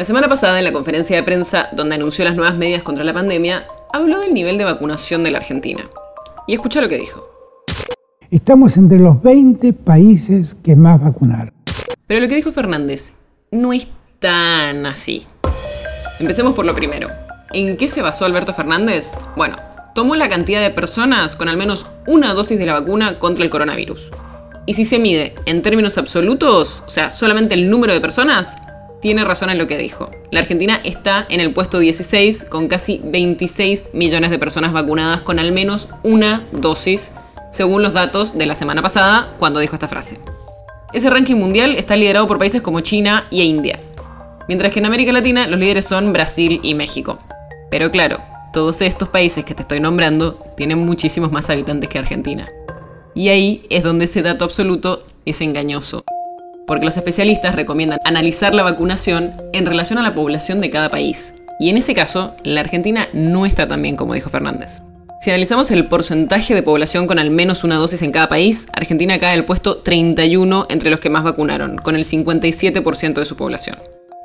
La semana pasada, en la conferencia de prensa donde anunció las nuevas medidas contra la pandemia, habló del nivel de vacunación de la Argentina. Y escucha lo que dijo. Estamos entre los 20 países que más vacunaron. Pero lo que dijo Fernández no es tan así. Empecemos por lo primero. ¿En qué se basó Alberto Fernández? Bueno, tomó la cantidad de personas con al menos una dosis de la vacuna contra el coronavirus. Y si se mide en términos absolutos, o sea, solamente el número de personas, tiene razón en lo que dijo. La Argentina está en el puesto 16 con casi 26 millones de personas vacunadas con al menos una dosis, según los datos de la semana pasada cuando dijo esta frase. Ese ranking mundial está liderado por países como China y India, mientras que en América Latina los líderes son Brasil y México. Pero claro, todos estos países que te estoy nombrando tienen muchísimos más habitantes que Argentina. Y ahí es donde ese dato absoluto es engañoso porque los especialistas recomiendan analizar la vacunación en relación a la población de cada país. Y en ese caso, la Argentina no está tan bien como dijo Fernández. Si analizamos el porcentaje de población con al menos una dosis en cada país, Argentina cae al puesto 31 entre los que más vacunaron, con el 57% de su población.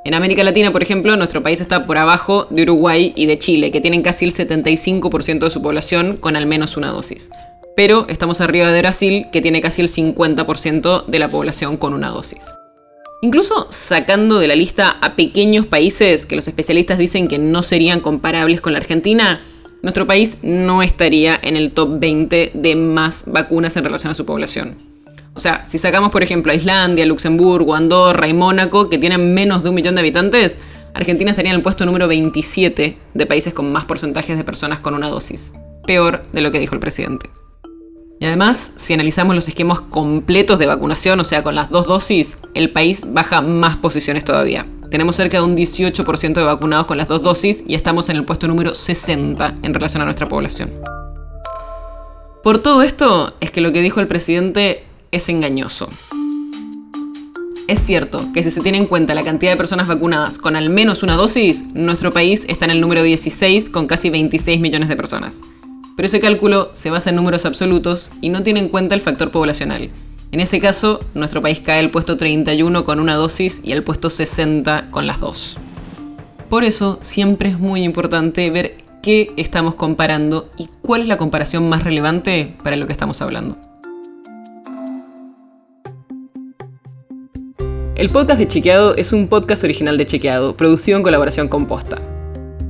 En América Latina, por ejemplo, nuestro país está por abajo de Uruguay y de Chile, que tienen casi el 75% de su población con al menos una dosis pero estamos arriba de Brasil, que tiene casi el 50% de la población con una dosis. Incluso sacando de la lista a pequeños países que los especialistas dicen que no serían comparables con la Argentina, nuestro país no estaría en el top 20 de más vacunas en relación a su población. O sea, si sacamos por ejemplo a Islandia, Luxemburgo, Andorra y Mónaco, que tienen menos de un millón de habitantes, Argentina estaría en el puesto número 27 de países con más porcentajes de personas con una dosis. Peor de lo que dijo el presidente. Y además, si analizamos los esquemas completos de vacunación, o sea, con las dos dosis, el país baja más posiciones todavía. Tenemos cerca de un 18% de vacunados con las dos dosis y estamos en el puesto número 60 en relación a nuestra población. Por todo esto es que lo que dijo el presidente es engañoso. Es cierto que si se tiene en cuenta la cantidad de personas vacunadas con al menos una dosis, nuestro país está en el número 16 con casi 26 millones de personas pero ese cálculo se basa en números absolutos y no tiene en cuenta el factor poblacional. En ese caso, nuestro país cae al puesto 31 con una dosis y al puesto 60 con las dos. Por eso, siempre es muy importante ver qué estamos comparando y cuál es la comparación más relevante para lo que estamos hablando. El podcast de Chequeado es un podcast original de Chequeado, producido en colaboración con Posta.